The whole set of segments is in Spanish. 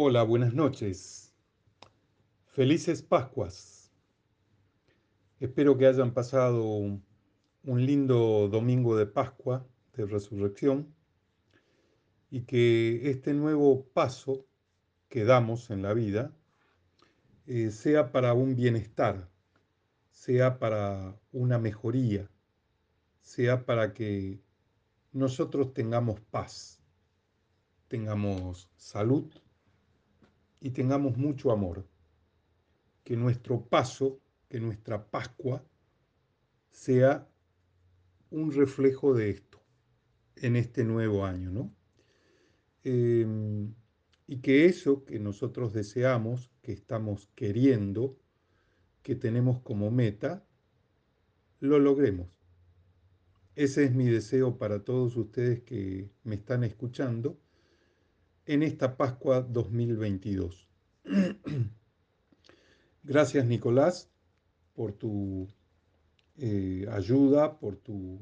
Hola, buenas noches. Felices Pascuas. Espero que hayan pasado un lindo domingo de Pascua, de resurrección, y que este nuevo paso que damos en la vida eh, sea para un bienestar, sea para una mejoría, sea para que nosotros tengamos paz, tengamos salud y tengamos mucho amor. Que nuestro paso, que nuestra Pascua sea un reflejo de esto en este nuevo año, ¿no? Em, y que eso que nosotros deseamos, que estamos queriendo, que tenemos como meta, lo logremos. Ese es mi deseo para todos ustedes que me están escuchando en esta Pascua 2022. Gracias Nicolás por tu eh, ayuda, por tu,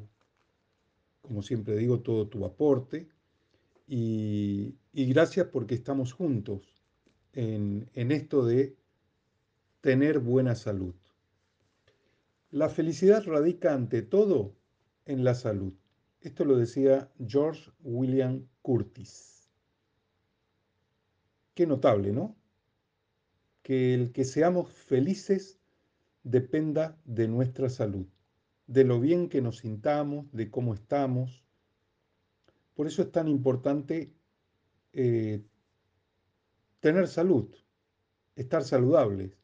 como siempre digo, todo tu aporte y, gracias porque estamos juntos en, en esto de tener buena salud. La felicidad radica ante todo en la salud. Esto lo decía George William Curtis. Qué notable, ¿no? Que el que seamos felices dependa de nuestra salud, de lo bien que nos sintamos, de cómo estamos. Por eso es tan importante eh, tener salud, estar saludables,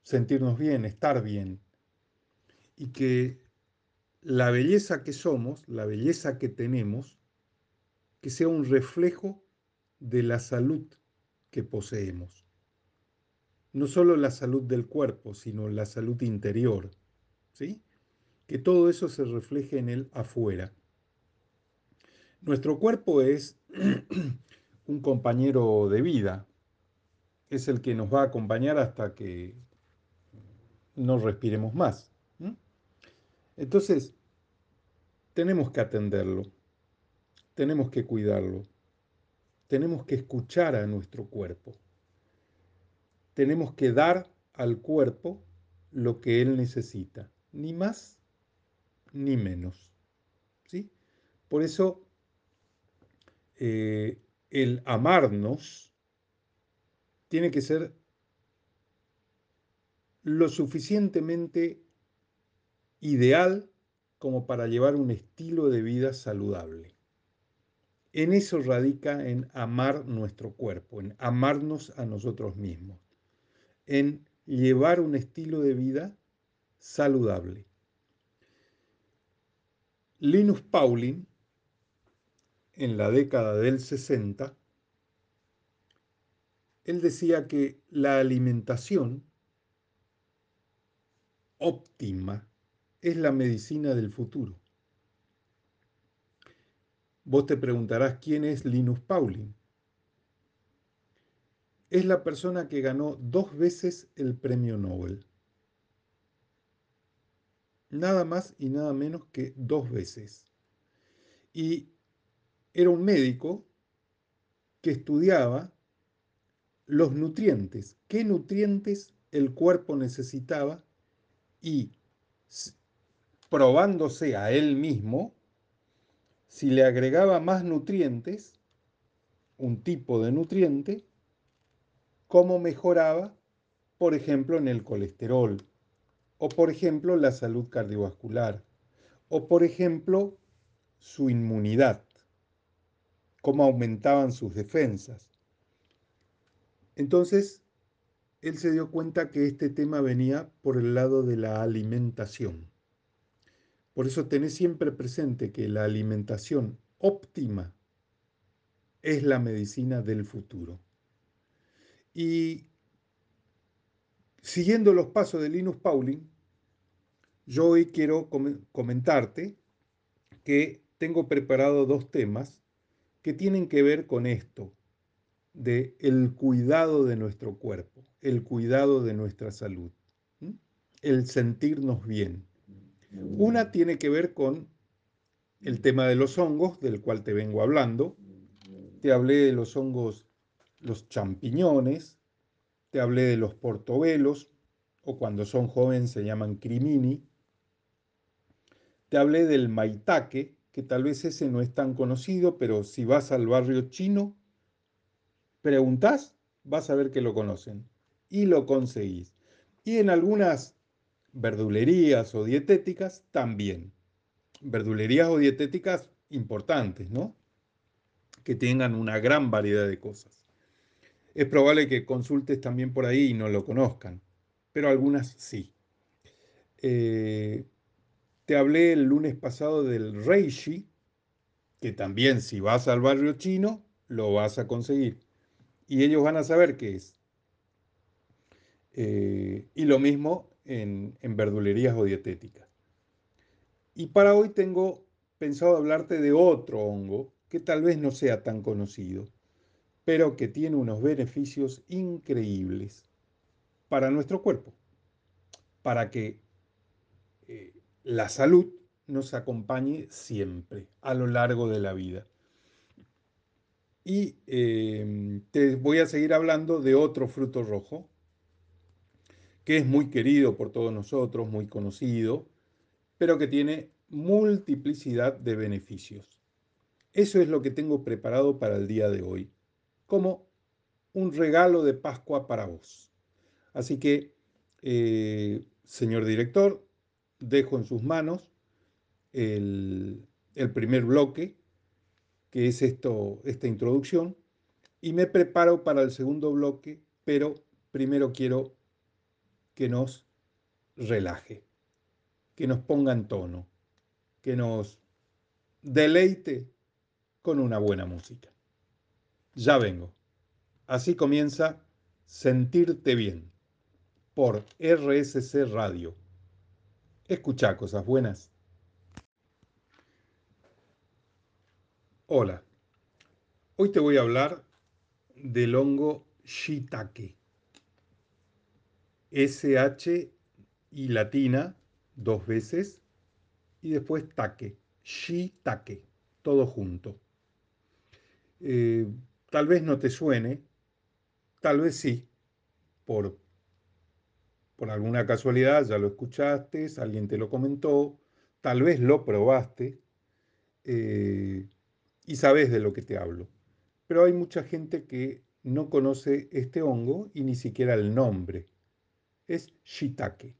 sentirnos bien, estar bien. Y que la belleza que somos, la belleza que tenemos, que sea un reflejo de la salud que poseemos. No solo la salud del cuerpo, sino la salud interior, ¿sí? Que todo eso se refleje en el afuera. Nuestro cuerpo es un compañero de vida, es el que nos va a acompañar hasta que no respiremos más. Entonces, tenemos que atenderlo, tenemos que cuidarlo, tenemos que escuchar a nuestro cuerpo. Tenemos que dar al cuerpo lo que él necesita, ni más ni menos. ¿sí? Por eso eh, el amarnos tiene que ser lo suficientemente ideal como para llevar un estilo de vida saludable. En eso radica en amar nuestro cuerpo, en amarnos a nosotros mismos, en llevar un estilo de vida saludable. Linus Pauling, en la década del 60, él decía que la alimentación óptima es la medicina del futuro. Vos te preguntarás quién es Linus Pauling. Es la persona que ganó dos veces el premio Nobel. Nada más y nada menos que dos veces. Y era un médico que estudiaba los nutrientes, qué nutrientes el cuerpo necesitaba y probándose a él mismo, si le agregaba más nutrientes, un tipo de nutriente, cómo mejoraba, por ejemplo, en el colesterol, o por ejemplo, la salud cardiovascular, o por ejemplo, su inmunidad, cómo aumentaban sus defensas. Entonces, él se dio cuenta que este tema venía por el lado de la alimentación. Por eso tenés siempre presente que la alimentación óptima es la medicina del futuro. Y siguiendo los pasos de Linus Pauling, yo hoy quiero comentarte que tengo preparado dos temas que tienen que ver con esto, de el cuidado de nuestro cuerpo, el cuidado de nuestra salud, el sentirnos bien. Una tiene que ver con el tema de los hongos, del cual te vengo hablando. Te hablé de los hongos los champiñones, te hablé de los portobelos, o cuando son jóvenes se llaman crimini. Te hablé del maitake, que tal vez ese no es tan conocido, pero si vas al barrio chino, preguntás, vas a ver que lo conocen y lo conseguís. Y en algunas verdulerías o dietéticas también. Verdulerías o dietéticas importantes, ¿no? Que tengan una gran variedad de cosas. Es probable que consultes también por ahí y no lo conozcan, pero algunas sí. Eh, te hablé el lunes pasado del Reishi, que también si vas al barrio chino, lo vas a conseguir. Y ellos van a saber qué es. Eh, y lo mismo en, verdulerías o dietéticas. Y para hoy tengo pensado hablarte de otro hongo que tal vez no sea tan conocido, pero que tiene unos beneficios increíbles para nuestro cuerpo, para que eh, la salud nos acompañe siempre a lo largo de la vida. Y em, te voy a seguir hablando de otro fruto rojo, que es muy querido por todos nosotros, muy conocido, pero que tiene multiplicidad de beneficios. Eso es lo que tengo preparado para el día de hoy como un regalo de Pascua para vos. Así que, eh, señor director, dejo en sus manos el, primer bloque, que es esto, esta introducción, y me preparo para el segundo bloque, pero primero quiero que nos relaje, que nos ponga en tono, que nos deleite con una buena música. Ya vengo. Así comienza Sentirte Bien por RSC Radio. Escucha cosas buenas. Hola. Hoy te voy a hablar del hongo shiitake. SH y latina dos veces y después take. Shiitake. Todo junto. Eh, Tal vez no te suene, tal vez sí, por, por alguna casualidad ya lo escuchaste, alguien te lo comentó, tal vez lo probaste eh, y sabes de lo que te hablo. Pero hay mucha gente que no conoce este hongo y ni siquiera el nombre. Es shiitake.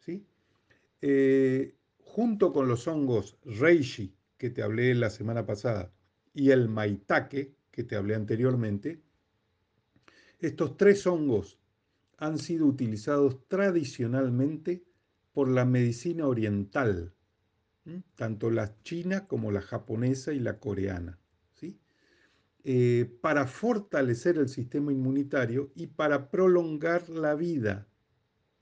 ¿sí? Eh, junto con los hongos reishi que te hablé la semana pasada y el maitake, que te hablé anteriormente, estos tres hongos han sido utilizados tradicionalmente por la medicina oriental, tanto la china como la japonesa y la coreana, ¿sí? Eh, para fortalecer el sistema inmunitario y para prolongar la vida.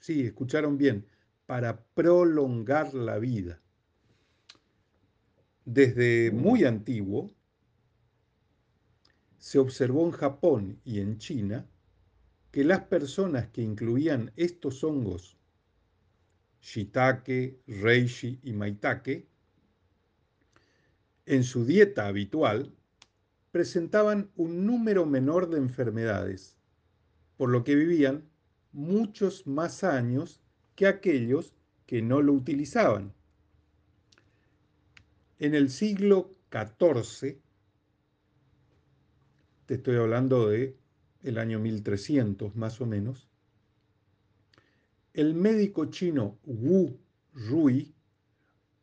Sí, escucharon bien, para prolongar la vida. Desde muy antiguo, se observó en Japón y en China que las personas que incluían estos hongos, shiitake, reishi y maitake, en su dieta habitual, presentaban un número menor de enfermedades, por lo que vivían muchos más años que aquellos que no lo utilizaban. En el siglo XIV, te estoy hablando de el año 1300 más o menos, el médico chino Wu Rui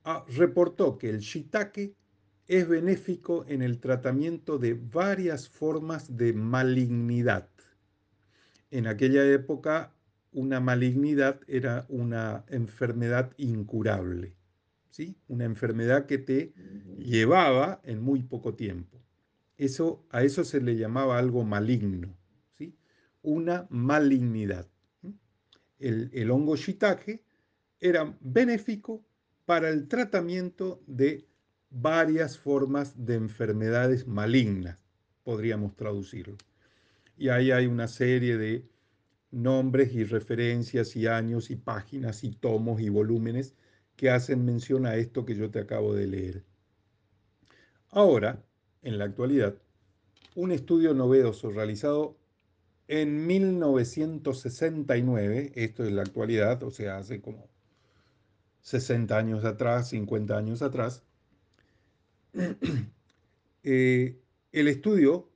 ah, reportó que el shiitake es benéfico en el tratamiento de varias formas de malignidad. En aquella época, una malignidad era una enfermedad incurable, ¿sí? una enfermedad que te llevaba en muy poco tiempo. Eso, a eso se le llamaba algo maligno, ¿sí? una malignidad. El, el hongo shiitake era benéfico para el tratamiento de varias formas de enfermedades malignas, podríamos traducirlo. Y ahí hay una serie de nombres y referencias y años y páginas y tomos y volúmenes que hacen mención a esto que yo te acabo de leer. Ahora, en la actualidad, un estudio novedoso realizado en 1969, esto es la actualidad, o sea, hace como 60 años atrás, 50 años atrás, eh, el estudio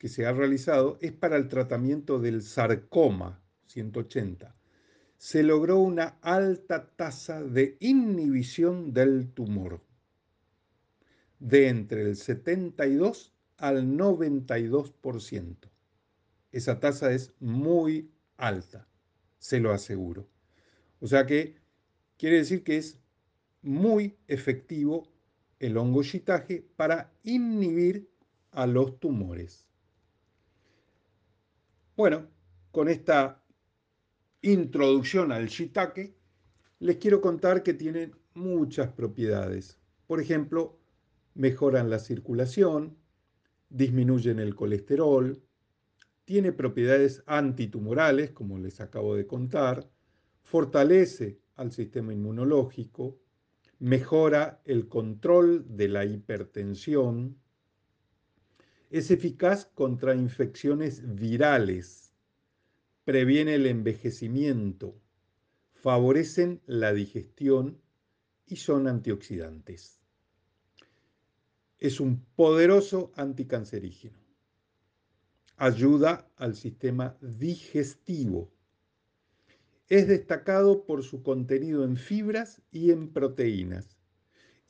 que se ha realizado es para el tratamiento del sarcoma 180. Se logró una alta tasa de inhibición del tumor, de entre el 72 al 92%. Esa tasa es muy alta, se lo aseguro. O sea que quiere decir que es muy efectivo el hongo para inhibir a los tumores. Bueno, con esta introducción al shiitake, les quiero contar que tiene muchas propiedades. Por ejemplo, mejoran la circulación, disminuyen el colesterol, tiene propiedades antitumorales, como les acabo de contar, fortalece al sistema inmunológico, mejora el control de la hipertensión, es eficaz contra infecciones virales, previene el envejecimiento, favorecen la digestión y son antioxidantes. Es un poderoso anticancerígeno. Ayuda al sistema digestivo. Es destacado por su contenido en fibras y en proteínas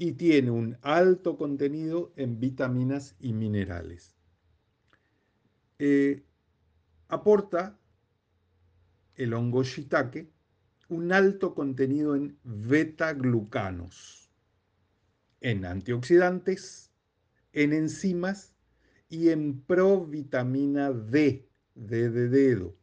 y tiene un alto contenido en vitaminas y minerales. Eh, aporta el hongo shiitake un alto contenido en beta-glucanos, en antioxidantes, en enzimas y en provitamina D, D de dedo.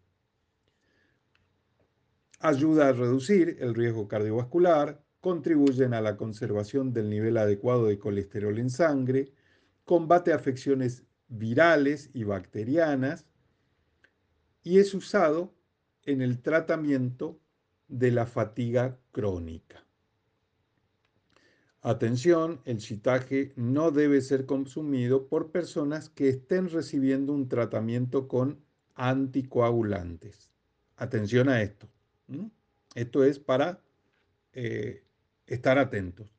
Ayuda a reducir el riesgo cardiovascular, contribuyen a la conservación del nivel adecuado de colesterol en sangre, combate afecciones virales y bacterianas y es usado en el tratamiento de la fatiga crónica. Atención, el shiitake no debe ser consumido por personas que estén recibiendo un tratamiento con anticoagulantes. Atención a esto. Esto es para eh, estar atentos.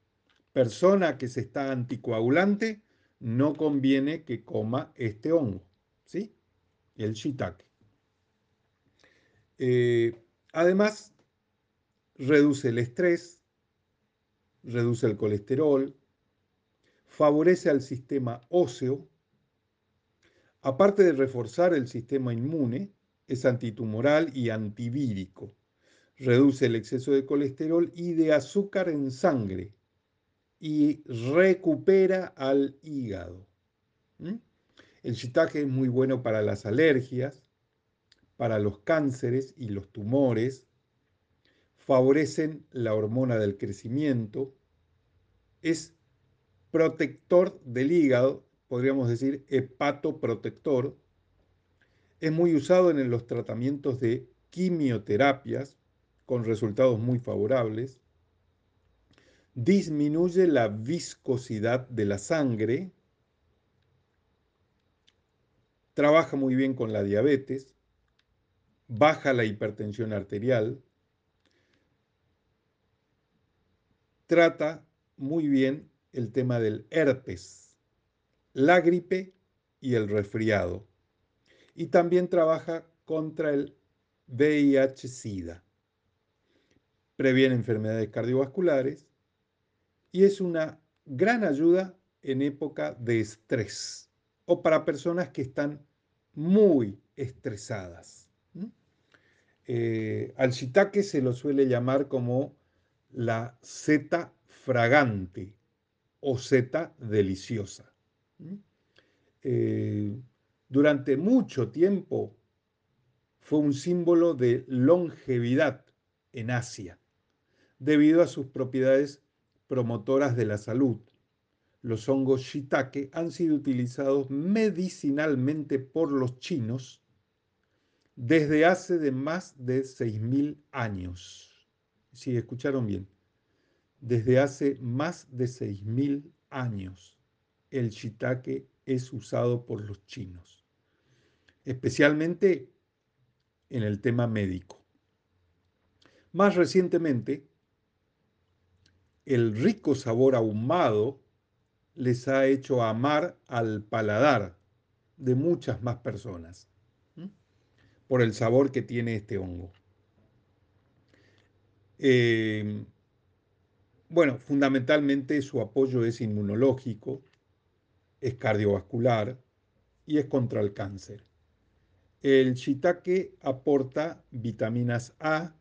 Persona que se está anticoagulante, no conviene que coma este hongo, ¿sí? El shiitake. Eh, además, reduce el estrés, reduce el colesterol, favorece al sistema óseo, aparte de reforzar el sistema inmune, es antitumoral y antivírico reduce el exceso de colesterol y de azúcar en sangre y recupera al hígado. El shiitake es muy bueno para las alergias, para los cánceres y los tumores, favorecen la hormona del crecimiento, es protector del hígado, podríamos decir hepatoprotector, es muy usado en los tratamientos de quimioterapias, con resultados muy favorables, disminuye la viscosidad de la sangre, trabaja muy bien con la diabetes, baja la hipertensión arterial, trata muy bien el tema del herpes, la gripe y el resfriado. Y también trabaja contra el VIH-Sida previene enfermedades cardiovasculares y es una gran ayuda en época de estrés o para personas que están muy estresadas. Eh, al shiitake se lo suele llamar como la seta fragante o seta deliciosa. Eh, durante mucho tiempo fue un símbolo de longevidad en Asia debido a sus propiedades promotoras de la salud. Los hongos shiitake han sido utilizados medicinalmente por los chinos desde hace de más de 6.000 años. Si escucharon bien, desde hace más de 6.000 años el shiitake es usado por los chinos, especialmente en el tema médico. Más recientemente, el rico sabor ahumado les ha hecho amar al paladar de muchas más personas por el sabor que tiene este hongo. Eh, bueno, fundamentalmente su apoyo es inmunológico, es cardiovascular y es contra el cáncer. El shiitake aporta vitaminas A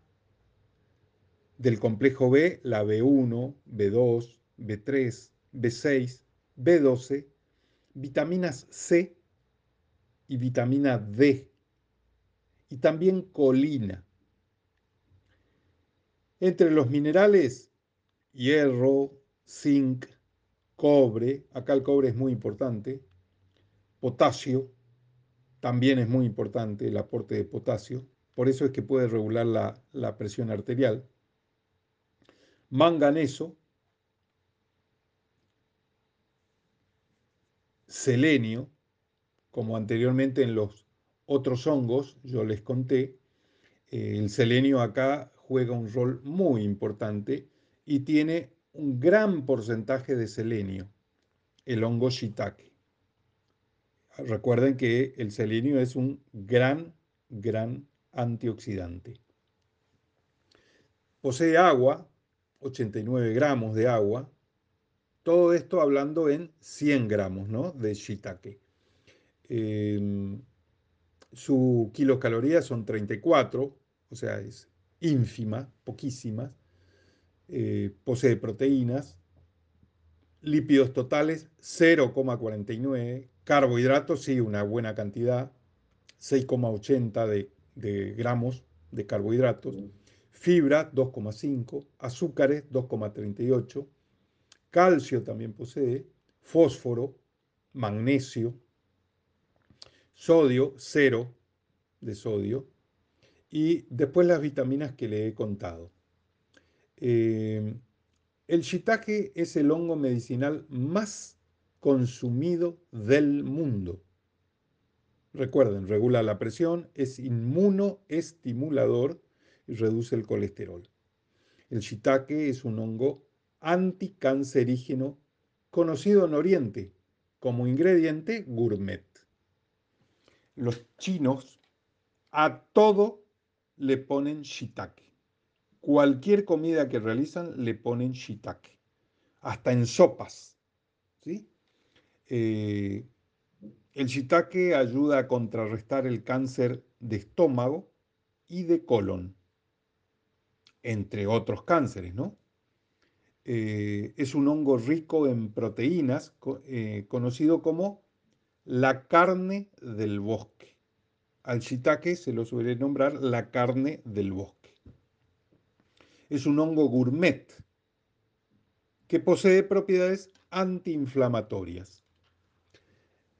del complejo B, la B1, B2, B3, B6, B12, vitaminas C y vitamina D, y también colina. Entre los minerales, hierro, zinc, cobre, acá el cobre es muy importante, potasio, también es muy importante el aporte de potasio, por eso es que puede regular la, la presión arterial, manganeso, selenio, como anteriormente en los otros hongos, yo les conté, eh, el selenio acá juega un rol muy importante y tiene un gran porcentaje de selenio, el hongo shiitake. Recuerden que el selenio es un gran, gran antioxidante. Posee agua, 89 gramos de agua, todo esto hablando en 100 gramos ¿no? de shiitake. Em, su kilocalorías son 34, o sea, es ínfima, poquísimas. Eh, posee proteínas, lípidos totales 0,49, carbohidratos sí, una buena cantidad, 6,80 de, de gramos de carbohidratos, fibra 2,5, azúcares 2,38, calcio también posee, fósforo, magnesio, sodio, cero de sodio, y después las vitaminas que le he contado. Eh, el shiitake es el hongo medicinal más consumido del mundo. Recuerden, regula la presión, es inmunoestimulador y reduce el colesterol. El shiitake es un hongo anticancerígeno conocido en Oriente como ingrediente gourmet. Los chinos a todo le ponen shiitake. Cualquier comida que realizan le ponen shiitake. Hasta en sopas. ¿sí? Eh, el shiitake ayuda a contrarrestar el cáncer de estómago y de colon, entre otros cánceres, ¿no? Eh, es un hongo rico en proteínas, eh, conocido como la carne del bosque. Al shiitake se lo suele nombrar la carne del bosque. Es un hongo gourmet que posee propiedades antiinflamatorias.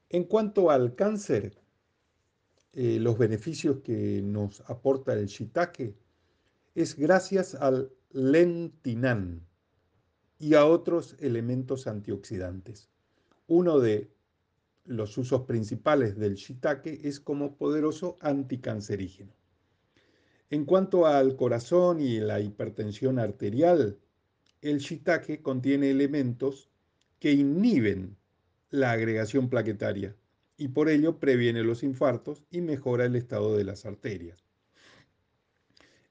En cuanto al cáncer, eh, los beneficios que nos aporta el shiitake es gracias al lentinan, y a otros elementos antioxidantes. Uno de los usos principales del shiitake es como poderoso anticancerígeno. En cuanto al corazón y la hipertensión arterial, el shiitake contiene elementos que inhiben la agregación plaquetaria y por ello previene los infartos y mejora el estado de las arterias.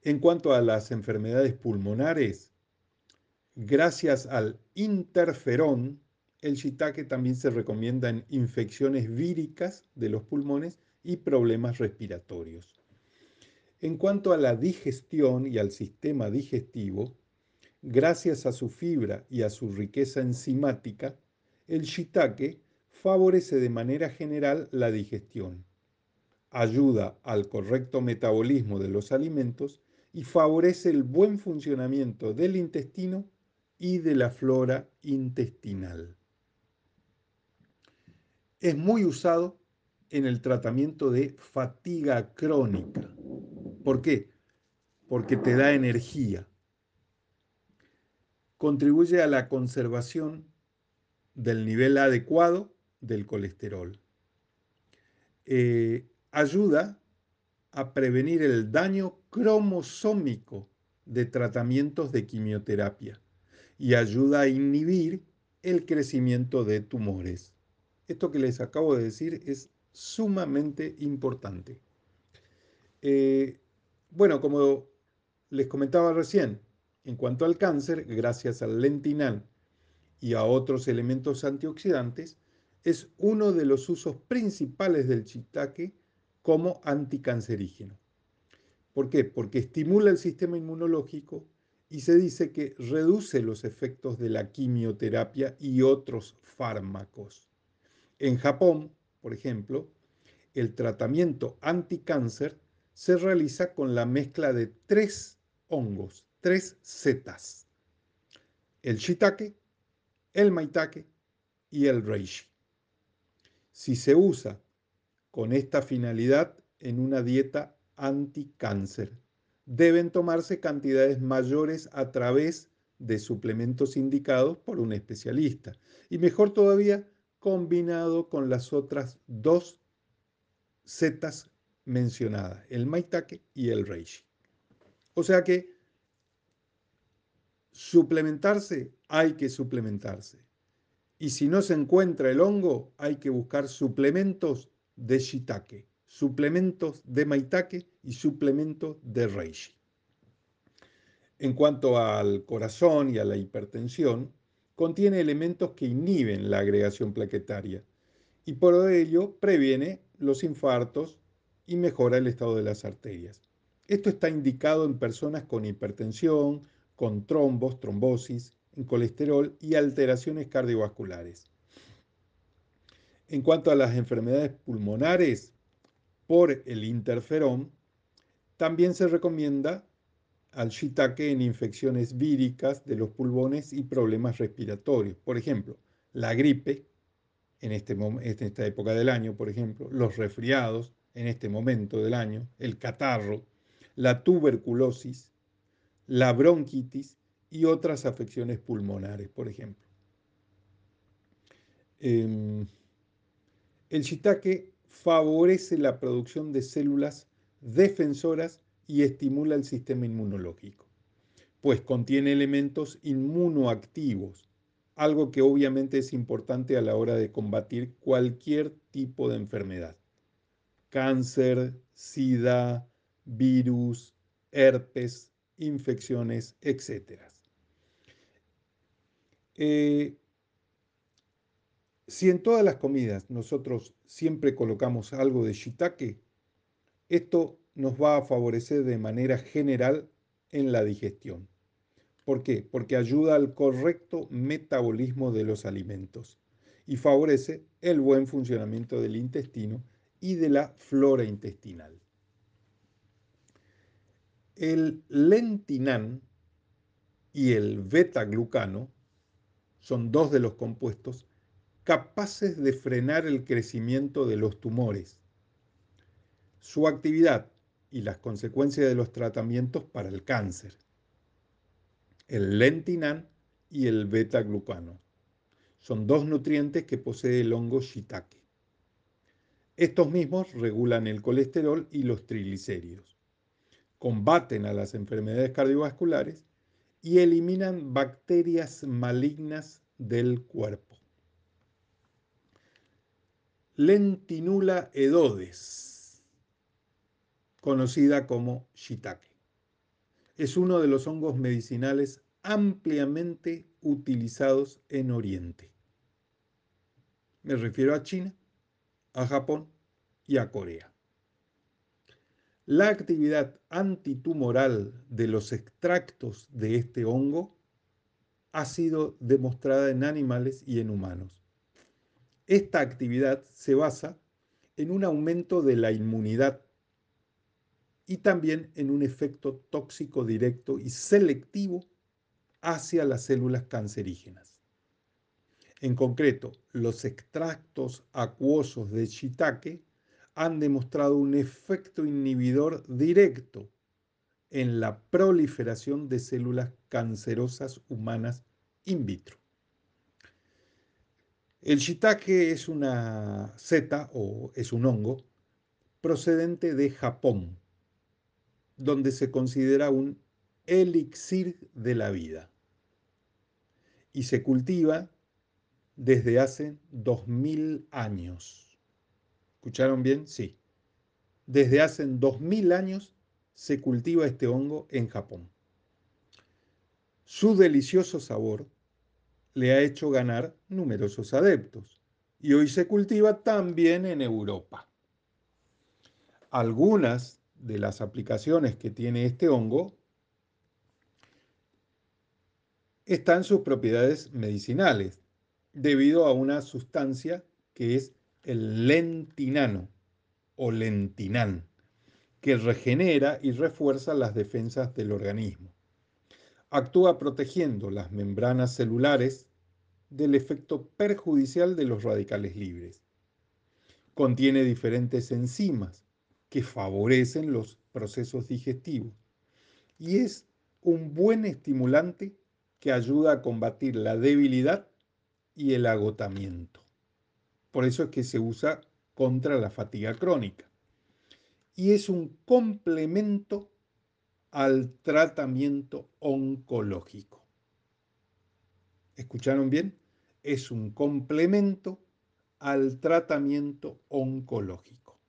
En cuanto a las enfermedades pulmonares, Gracias al interferón, el shiitake también se recomienda en infecciones víricas de los pulmones y problemas respiratorios. En cuanto a la digestión y al sistema digestivo, gracias a su fibra y a su riqueza enzimática, el shiitake favorece de manera general la digestión, ayuda al correcto metabolismo de los alimentos y favorece el buen funcionamiento del intestino y de la flora intestinal. Es muy usado en el tratamiento de fatiga crónica. ¿Por qué? Porque te da energía. Contribuye a la conservación del nivel adecuado del colesterol. Eh, ayuda a prevenir el daño cromosómico de tratamientos de quimioterapia y ayuda a inhibir el crecimiento de tumores. Esto que les acabo de decir es sumamente importante. Eh, bueno, como les comentaba recién, en cuanto al cáncer, gracias al lentinal y a otros elementos antioxidantes, es uno de los usos principales del shiitake como anticancerígeno. ¿Por qué? Porque estimula el sistema inmunológico y se dice que reduce los efectos de la quimioterapia y otros fármacos. En Japón, por ejemplo, el tratamiento anticáncer se realiza con la mezcla de tres hongos, tres setas. El shiitake, el maitake y el reishi. Si se usa con esta finalidad en una dieta anticáncer. Deben tomarse cantidades mayores a través de suplementos indicados por un especialista. Y mejor todavía, combinado con las otras dos setas mencionadas, el maitake y el reishi. O sea que suplementarse, hay que suplementarse. Y si no se encuentra el hongo, hay que buscar suplementos de shiitake suplementos de maitake y suplementos de reishi. En cuanto al corazón y a la hipertensión, contiene elementos que inhiben la agregación plaquetaria y por ello previene los infartos y mejora el estado de las arterias. Esto está indicado en personas con hipertensión, con trombos, trombosis, en colesterol y alteraciones cardiovasculares. En cuanto a las enfermedades pulmonares, por el interferón, también se recomienda al shiitake en infecciones víricas de los pulmones y problemas respiratorios. Por ejemplo, la gripe en, este, esta época del año, por ejemplo, los resfriados en este momento del año, el catarro, la tuberculosis, la bronquitis y otras afecciones pulmonares, por ejemplo. Em, el shiitake favorece la producción de células defensoras y estimula el sistema inmunológico, pues contiene elementos inmunoactivos, algo que obviamente es importante a la hora de combatir cualquier tipo de enfermedad. Cáncer, sida, virus, herpes, infecciones, etc. Si en todas las comidas nosotros siempre colocamos algo de shiitake, esto nos va a favorecer de manera general en la digestión. ¿Por qué? Porque ayuda al correcto metabolismo de los alimentos y favorece el buen funcionamiento del intestino y de la flora intestinal. El lentinán y el beta-glucano son dos de los compuestos capaces de frenar el crecimiento de los tumores. Su actividad y las consecuencias de los tratamientos para el cáncer. El lentinán y el beta-glucano. Son dos nutrientes que posee el hongo shiitake. Estos mismos regulan el colesterol y los triglicéridos, combaten a las enfermedades cardiovasculares y eliminan bacterias malignas del cuerpo. Lentinula edodes, conocida como shiitake. Es uno de los hongos medicinales ampliamente utilizados en Oriente. Me refiero a China, a Japón y a Corea. La actividad antitumoral de los extractos de este hongo ha sido demostrada en animales y en humanos. Esta actividad se basa en un aumento de la inmunidad y también en un efecto tóxico directo y selectivo hacia las células cancerígenas. En concreto, los extractos acuosos de shiitake han demostrado un efecto inhibidor directo en la proliferación de células cancerosas humanas in vitro. El shiitake es una seta o es un hongo procedente de Japón, donde se considera un elixir de la vida y se cultiva desde hace 2000 años. ¿Escucharon bien? Sí. Desde hace 2000 años se cultiva este hongo en Japón. Su delicioso sabor le ha hecho ganar numerosos adeptos y hoy se cultiva también en Europa. Algunas de las aplicaciones que tiene este hongo están sus propiedades medicinales, debido a una sustancia que es el lentinano o lentinán, que regenera y refuerza las defensas del organismo. Actúa protegiendo las membranas celulares del efecto perjudicial de los radicales libres. Contiene diferentes enzimas que favorecen los procesos digestivos y es un buen estimulante que ayuda a combatir la debilidad y el agotamiento. Por eso es que se usa contra la fatiga crónica. Y es un complemento al tratamiento oncológico. ¿Escucharon bien? Es un complemento al tratamiento oncológico.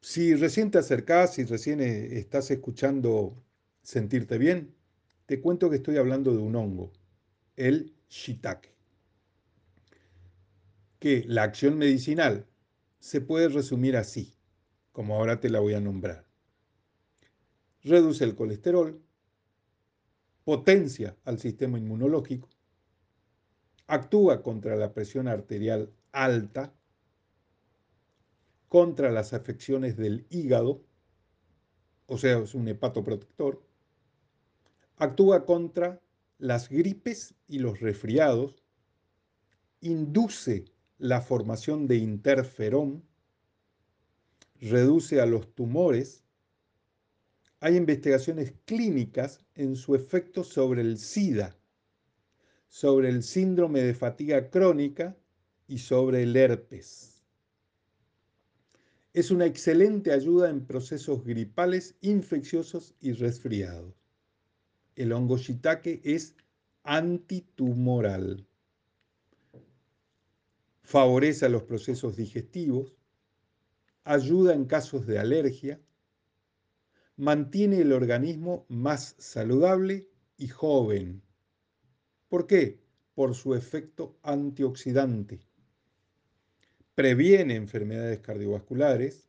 Si recién te acercás, si recién eh, estás escuchando sentirte bien, te cuento que estoy hablando de un hongo, el shiitake, que la acción medicinal se puede resumir así, como ahora te la voy a nombrar. Reduce el colesterol, potencia al sistema inmunológico, actúa contra la presión arterial alta, contra las afecciones del hígado, o sea, es un hepatoprotector, actúa contra las gripes y los resfriados, induce la formación de interferón, reduce a los tumores, hay investigaciones clínicas en su efecto sobre el SIDA, sobre el síndrome de fatiga crónica y sobre el herpes. Es una excelente ayuda en procesos gripales, infecciosos y resfriados el hongo es antitumoral. Favorece a los procesos digestivos, ayuda en casos de alergia, mantiene el organismo más saludable y joven. ¿Por qué? Por su efecto antioxidante. Previene enfermedades cardiovasculares.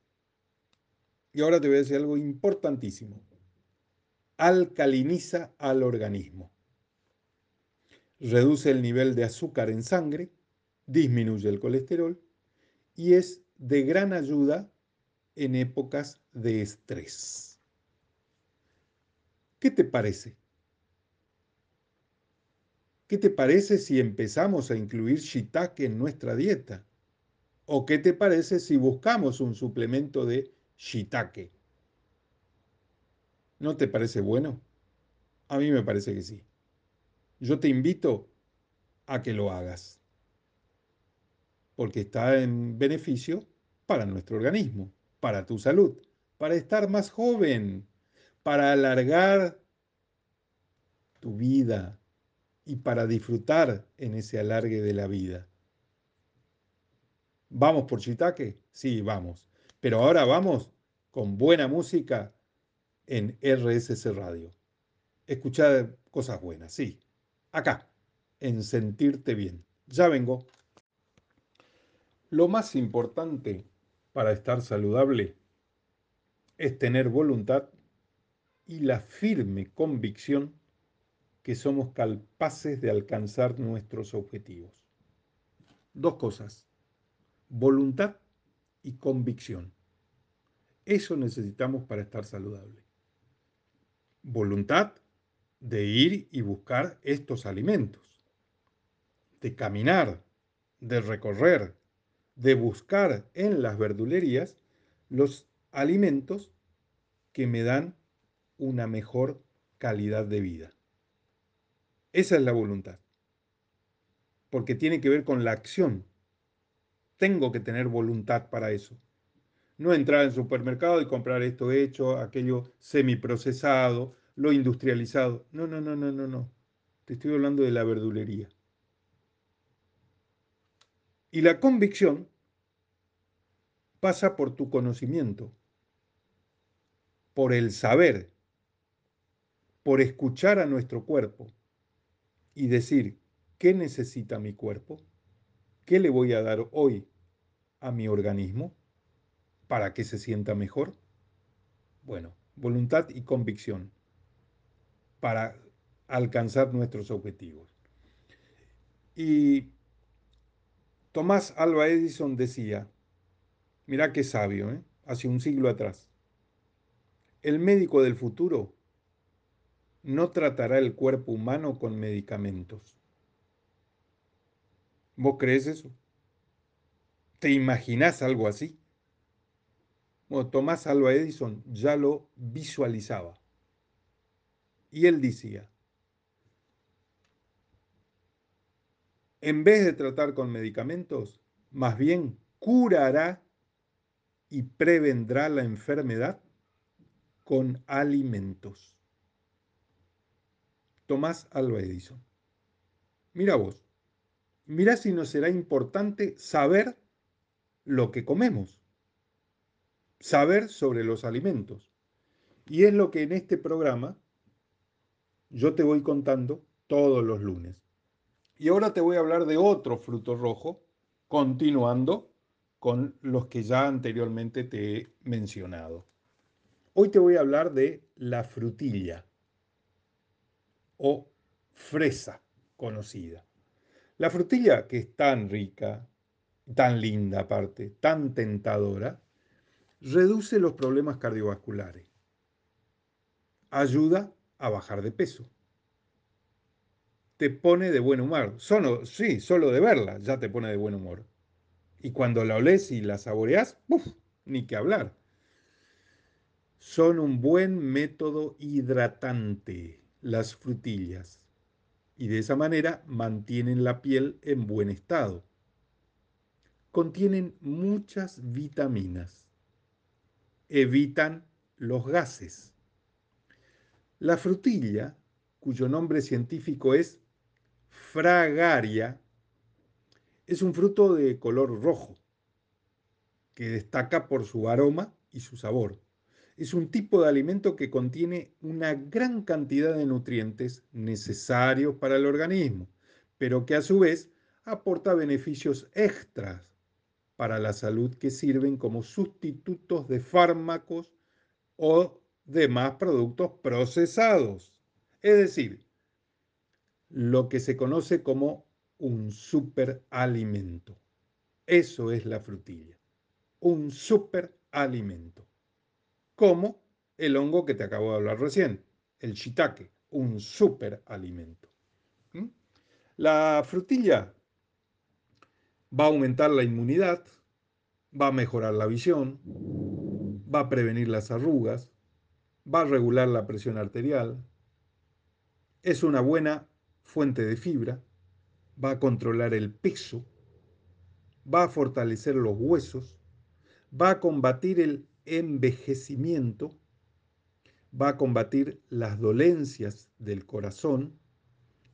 Y ahora te voy a decir algo importantísimo alcaliniza al organismo. Reduce el nivel de azúcar en sangre, disminuye el colesterol y es de gran ayuda en épocas de estrés. ¿Qué te parece? ¿Qué te parece si empezamos a incluir shiitake en nuestra dieta? ¿O qué te parece si buscamos un suplemento de shiitake? ¿No te parece bueno? A mí me parece que sí. Yo te invito a que lo hagas, porque está en beneficio para nuestro organismo, para tu salud, para estar más joven, para alargar tu vida y para disfrutar en ese alargue de la vida. ¿Vamos por Chitaque? Sí, vamos. Pero ahora vamos con buena música en RSS Radio. Escuchar cosas buenas, sí. Acá, en sentirte bien. Ya vengo. Lo más importante para estar saludable es tener voluntad y la firme convicción que somos capaces de alcanzar nuestros objetivos. Dos cosas, voluntad y convicción. Eso necesitamos para estar saludable voluntad de ir y buscar estos alimentos, de caminar, de recorrer, de buscar en las verdulerías los alimentos que me dan una mejor calidad de vida. Esa es la voluntad. porque tiene que ver con la acción. Tengo que tener voluntad para eso. No entrar al supermercado y comprar esto hecho, aquello semiprocesado, lo industrializado. No, no, no, no, no, no. Te estoy hablando de la verdulería. Y la convicción pasa por tu conocimiento, por el saber, por escuchar a nuestro cuerpo y decir, ¿qué necesita mi cuerpo? ¿Qué le voy a dar hoy a mi organismo para que se sienta mejor? Bueno, voluntad y convicción para alcanzar nuestros objetivos. Y Tomás Alba Edison decía, mira qué sabio, ¿eh? hace un siglo atrás, el médico del futuro no tratará el cuerpo humano con medicamentos. ¿Vos crees eso? ¿Te imaginás algo así? Tomás Alba Edison ya lo visualizaba. Y él decía, en vez de tratar con medicamentos, más bien curará y prevendrá la enfermedad con alimentos. Tomás Alba Edison. Mira vos, mira si nos será importante saber lo que comemos, saber sobre los alimentos. Y es lo que en este programa yo te voy contando todos los lunes. Y ahora te voy a hablar de otro fruto rojo, continuando con los que ya anteriormente te he mencionado. Hoy te voy a hablar de la frutilla o fresa conocida. La frutilla que es tan rica, tan linda aparte, tan tentadora, reduce los problemas cardiovasculares, ayuda a bajar de peso, te pone de buen humor. Solo, sí, solo de verla ya te pone de buen humor. Y cuando la olés y la saboreás, ¡puf! ni que hablar. Son un buen método hidratante las frutillas y de esa manera mantienen la piel en buen estado. Contienen muchas vitaminas. Evitan los gases. La frutilla, cuyo nombre científico es fragaria es un fruto de color rojo que destaca por su aroma y su sabor. Es un tipo de alimento que contiene una gran cantidad de nutrientes necesarios para el organismo, pero que a su vez aporta beneficios extras para la salud que sirven como sustitutos de fármacos o demás productos procesados. Es decir, lo que se conoce como un superalimento. Eso es la frutilla, un superalimento. Como el hongo que te acabo de hablar recién, el shiitake, un superalimento. ¿Mm? La frutilla va a aumentar la inmunidad, va a mejorar la visión, va a prevenir las arrugas, va a regular la presión arterial, es una buena fuente de fibra, va a controlar el peso, va a fortalecer los huesos, va a combatir el envejecimiento, va a combatir las dolencias del corazón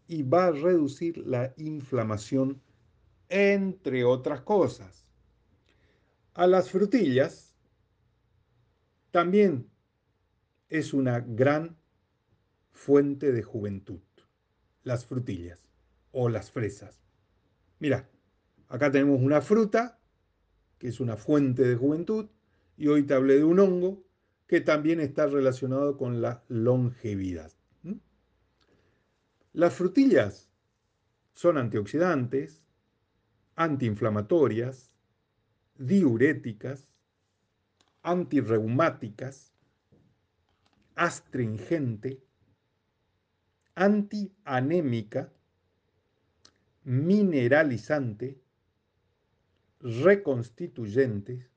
y va a reducir la inflamación, entre otras cosas. A las frutillas también es una gran fuente de juventud las frutillas o las fresas. Mira, acá tenemos una fruta, que es una fuente de juventud, y hoy te hablé de un hongo que también está relacionado con la longevidad. Las frutillas son antioxidantes, antiinflamatorias, diuréticas, antirreumáticas, astringente, antianémica, mineralizante, reconstituyente,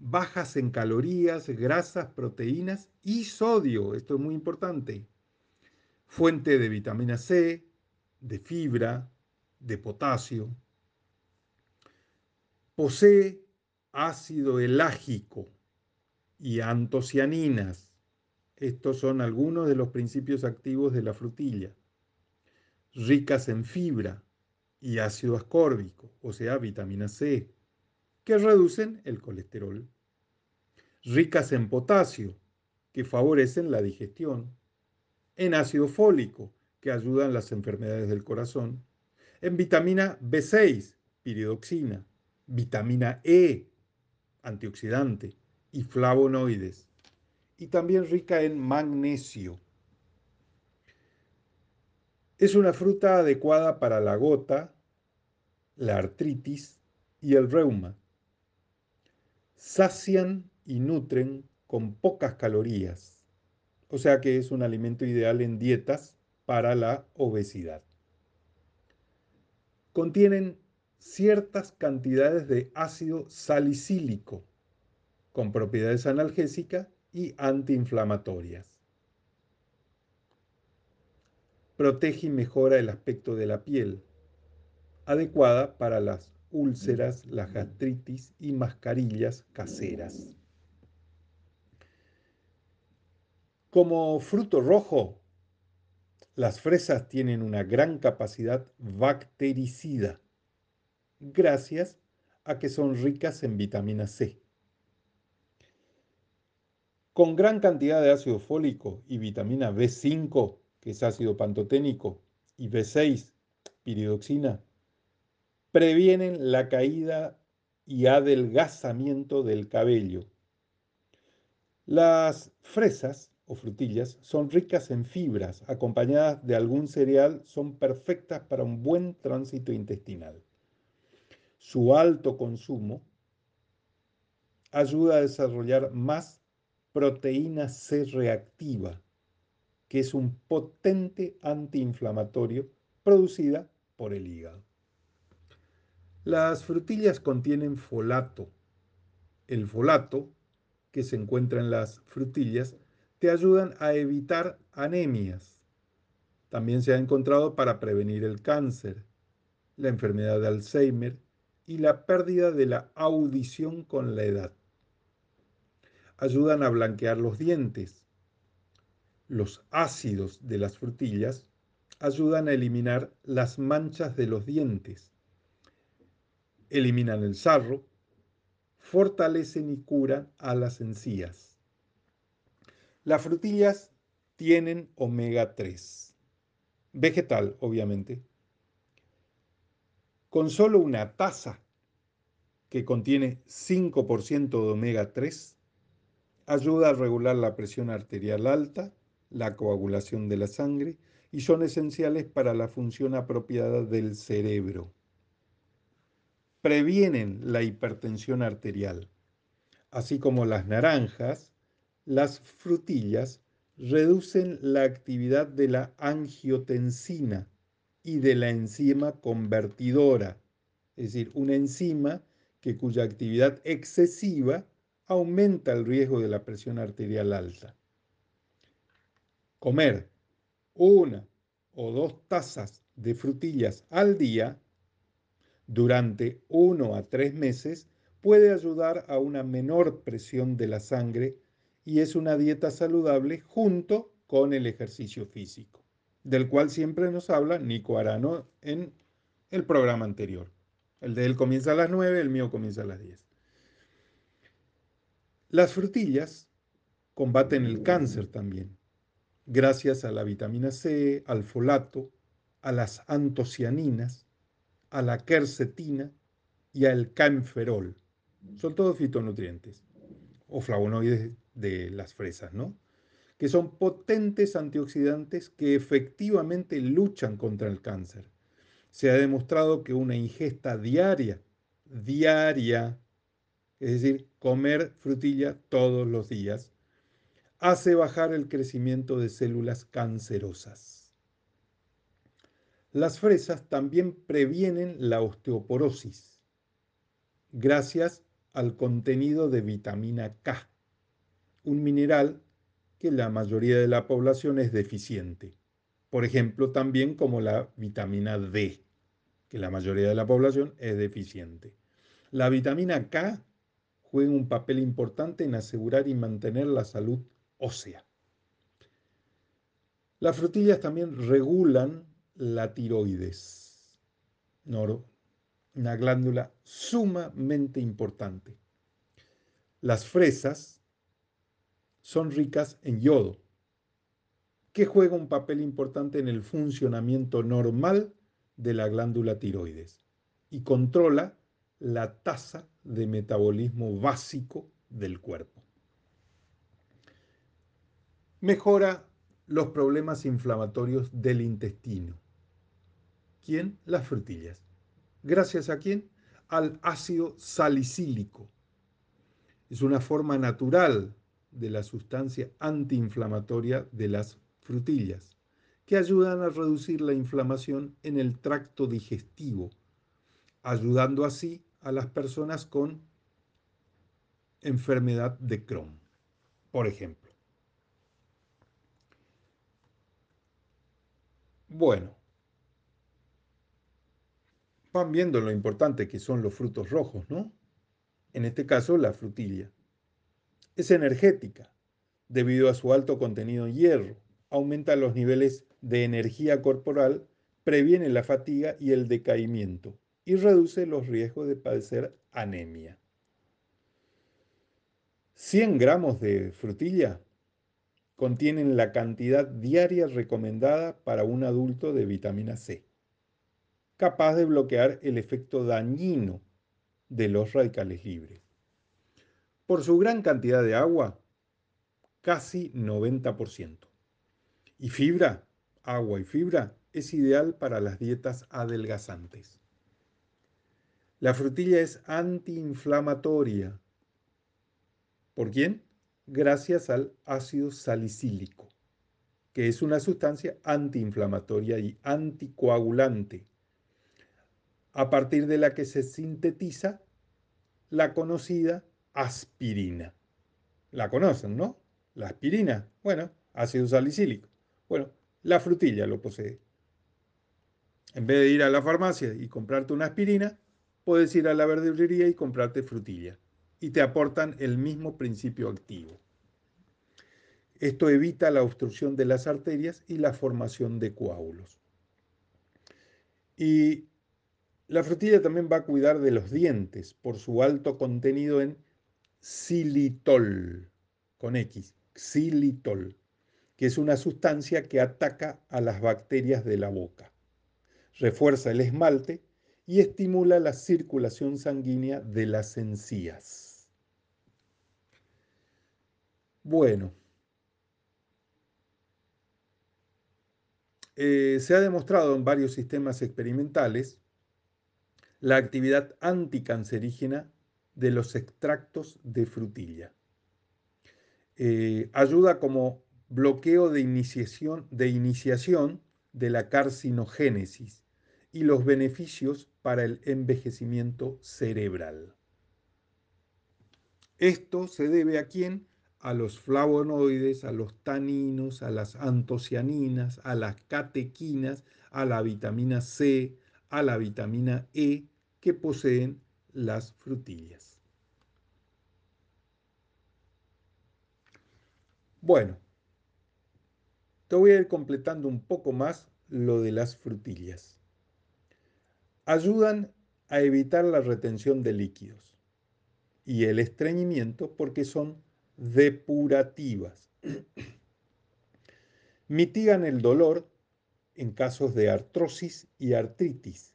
bajas en calorías, grasas, proteínas y sodio. Esto es muy importante. Fuente de vitamina C, de fibra, de potasio. Posee ácido elágico y antocianinas. Estos son algunos de los principios activos de la frutilla. Ricas en fibra y ácido ascórbico, o sea, vitamina C, que reducen el colesterol. Ricas en potasio, que favorecen la digestión. En ácido fólico, que ayudan las enfermedades del corazón. En vitamina B6, piridoxina. Vitamina E, antioxidante. Y flavonoides. Y también rica en magnesio. Es una fruta adecuada para la gota, la artritis y el reuma. Sacian y nutren con pocas calorías, o sea que es un alimento ideal en dietas para la obesidad. Contienen ciertas cantidades de ácido salicílico con propiedades analgésicas y antiinflamatorias. Protege y mejora el aspecto de la piel, adecuada para las úlceras, la gastritis y mascarillas caseras. Como fruto rojo, las fresas tienen una gran capacidad bactericida, gracias a que son ricas en vitamina C. Con gran cantidad de ácido fólico y vitamina B5, que es ácido pantoténico, y B6, piridoxina, previenen la caída y adelgazamiento del cabello. Las fresas o frutillas son ricas en fibras, acompañadas de algún cereal, son perfectas para un buen tránsito intestinal. Su alto consumo ayuda a desarrollar más proteína C reactiva, que es un potente antiinflamatorio producida por el hígado. Las frutillas contienen folato. El folato, que se encuentra en las frutillas, te ayudan a evitar anemias. También se ha encontrado para prevenir el cáncer, la enfermedad de Alzheimer y la pérdida de la audición con la edad. Ayudan a blanquear los dientes. Los ácidos de las frutillas ayudan a eliminar las manchas de los dientes eliminan el sarro, fortalecen y curan a las encías. Las frutillas tienen omega 3, vegetal obviamente. Con solo una taza que contiene 5% de omega 3, ayuda a regular la presión arterial alta, la coagulación de la sangre y son esenciales para la función apropiada del cerebro previenen la hipertensión arterial. Así como las naranjas, las frutillas reducen la actividad de la angiotensina y de la enzima convertidora, es decir, una enzima que cuya actividad excesiva aumenta el riesgo de la presión arterial alta. Comer una o dos tazas de frutillas al día durante uno a tres meses puede ayudar a una menor presión de la sangre y es una dieta saludable junto con el ejercicio físico, del cual siempre nos habla Nico Arano en el programa anterior. El de él comienza a las 9, el mío comienza a las 10. Las frutillas combaten el cáncer también, gracias a la vitamina C, al folato, a las antocianinas, a la quercetina y al camferol. Son todos fitonutrientes o flavonoides de las fresas, ¿no? Que son potentes antioxidantes que efectivamente luchan contra el cáncer. Se ha demostrado que una ingesta diaria, diaria, es decir, comer frutilla todos los días, hace bajar el crecimiento de células cancerosas. Las fresas también previenen la osteoporosis gracias al contenido de vitamina K, un mineral que la mayoría de la población es deficiente. Por ejemplo, también como la vitamina D. que la mayoría de la población es deficiente. La vitamina K juega un papel importante en asegurar y mantener la salud ósea. Las frutillas también regulan la tiroides, una glándula sumamente importante. Las fresas son ricas en yodo, que juega un papel importante en el funcionamiento normal de la glándula tiroides y controla la tasa de metabolismo básico del cuerpo. Mejora los problemas inflamatorios del intestino. ¿Quién? Las frutillas. ¿Gracias a quién? Al ácido salicílico. Es una forma natural de la sustancia antiinflamatoria de las frutillas, que ayudan a reducir la inflamación en el tracto digestivo, ayudando así a las personas con enfermedad de Crohn, por ejemplo. Bueno, van viendo lo importante que son los frutos rojos, ¿no? En este caso, la frutilla. Es energética, debido a su alto contenido en hierro. Aumenta los niveles de energía corporal, previene la fatiga y el decaimiento y reduce los riesgos de padecer anemia. 100 gramos de frutilla contienen la cantidad diaria recomendada para un adulto de vitamina C, capaz de bloquear el efecto dañino de los radicales libres. Por su gran cantidad de agua, casi 90%. Y fibra, agua y fibra, es ideal para las dietas adelgazantes. La frutilla es antiinflamatoria. ¿Por quién? Gracias al ácido salicílico, que es una sustancia antiinflamatoria y anticoagulante, a partir de la que se sintetiza la conocida aspirina. La conocen, ¿no? La aspirina, bueno, ácido salicílico. Bueno, la frutilla lo posee. En vez de ir a la farmacia y comprarte una aspirina, puedes ir a la verdulería y comprarte frutilla y te aportan el mismo principio activo. Esto evita la obstrucción de las arterias y la formación de coágulos. Y la frutilla también va a cuidar de los dientes por su alto contenido en xilitol, con X, xilitol, que es una sustancia que ataca a las bacterias de la boca. Refuerza el esmalte y estimula la circulación sanguínea de las encías. Bueno, eh, se ha demostrado en varios sistemas experimentales la actividad anticancerígena de los extractos de frutilla. Eh, ayuda como bloqueo de iniciación, de iniciación de la carcinogénesis y los beneficios para el envejecimiento cerebral. Esto se debe a quién? A los flavonoides, a los taninos, a las antocianinas, a las catequinas, a la vitamina C, a la vitamina E que poseen las frutillas. Bueno, te voy a ir completando un poco más lo de las frutillas ayudan a evitar la retención de líquidos y el estreñimiento porque son depurativas. Mitigan el dolor en casos de artrosis y artritis,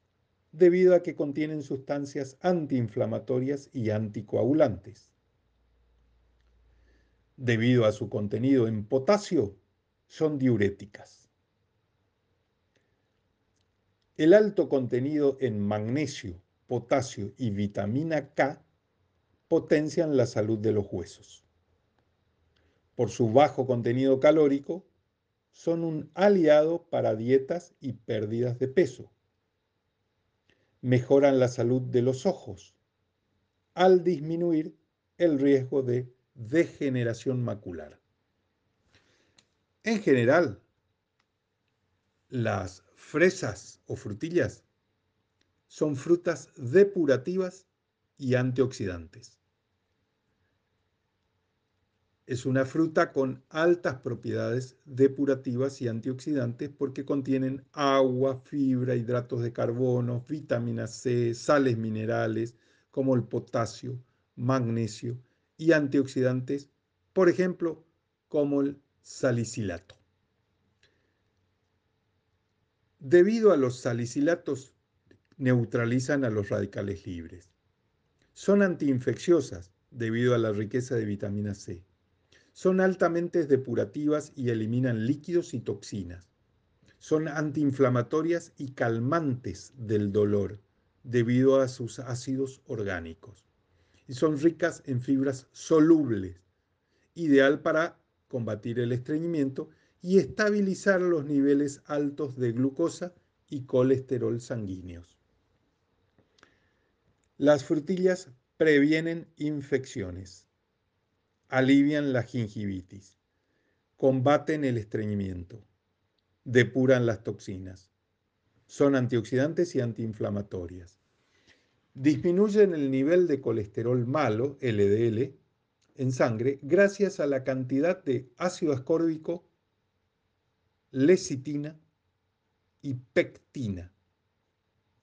debido a que contienen sustancias antiinflamatorias y anticoagulantes. Debido a su contenido en potasio, son diuréticas. El alto contenido en magnesio, potasio y vitamina K potencian la salud de los huesos. Por su bajo contenido calórico, son un aliado para dietas y pérdidas de peso. Mejoran la salud de los ojos al disminuir el riesgo de degeneración macular. En general, las fresas o frutillas son frutas depurativas y antioxidantes. Es una fruta con altas propiedades depurativas y antioxidantes porque contienen agua, fibra, hidratos de carbono, vitamina C, sales minerales como el potasio, magnesio y antioxidantes, por ejemplo, como el salicilato. Debido a los salicilatos, neutralizan a los radicales libres. Son antiinfecciosas debido a la riqueza de vitamina C. Son altamente depurativas y eliminan líquidos y toxinas. Son antiinflamatorias y calmantes del dolor debido a sus ácidos orgánicos. Y son ricas en fibras solubles, ideal para combatir el estreñimiento y estabilizar los niveles altos de glucosa y colesterol sanguíneos. Las frutillas previenen infecciones alivian la gingivitis, combaten el estreñimiento, depuran las toxinas, son antioxidantes y antiinflamatorias, disminuyen el nivel de colesterol malo, LDL, en sangre gracias a la cantidad de ácido ascórbico, lecitina y pectina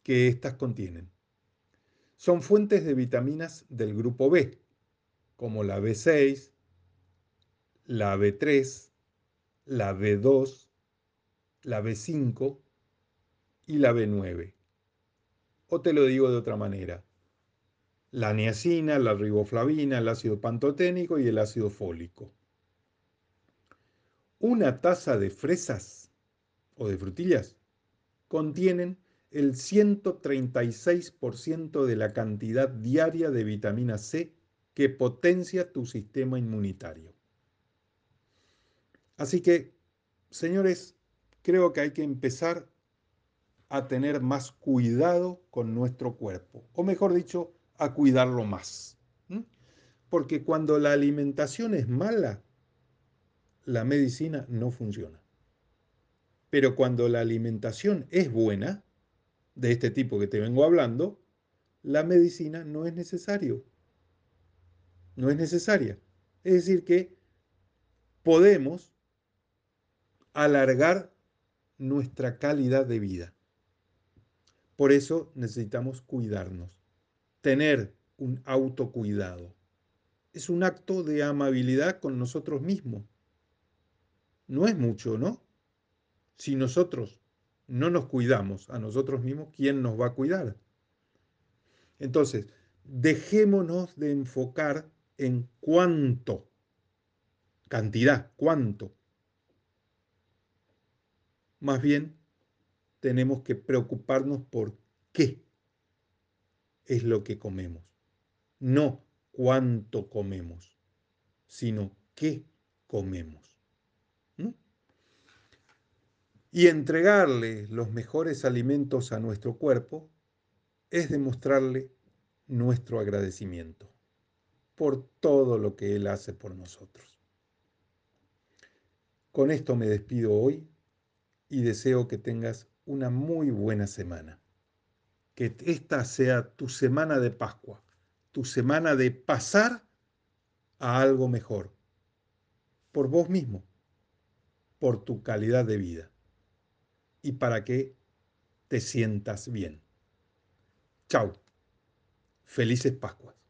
que éstas contienen. Son fuentes de vitaminas del grupo B, como la B6, la B3, la B2, la B5 y la B9. O te lo digo de otra manera, la niacina, la riboflavina, el ácido pantoténico y el ácido fólico. Una taza de fresas o de frutillas contienen el 136% de la cantidad diaria de vitamina C que potencia tu sistema inmunitario. Así que, señores, creo que hay que empezar a tener más cuidado con nuestro cuerpo, o mejor dicho, a cuidarlo más. Porque cuando la alimentación es mala, la medicina no funciona. Pero cuando la alimentación es buena, de este tipo que te vengo hablando, la medicina no es necesario no es necesaria. Es decir, que podemos alargar nuestra calidad de vida. Por eso necesitamos cuidarnos, tener un autocuidado. Es un acto de amabilidad con nosotros mismos. No es mucho, ¿no? Si nosotros no nos cuidamos a nosotros mismos, ¿quién nos va a cuidar? Entonces, dejémonos de enfocar en cuánto, cantidad, cuánto. Más bien, tenemos que preocuparnos por qué es lo que comemos. No cuánto comemos, sino qué comemos. Y entregarle los mejores alimentos a nuestro cuerpo es demostrarle nuestro agradecimiento por todo lo que Él hace por nosotros. Con esto me despido hoy y deseo que tengas una muy buena semana. Que esta sea tu semana de Pascua, tu semana de pasar a algo mejor, por vos mismo, por tu calidad de vida y para que te sientas bien. Chao. Felices Pascuas.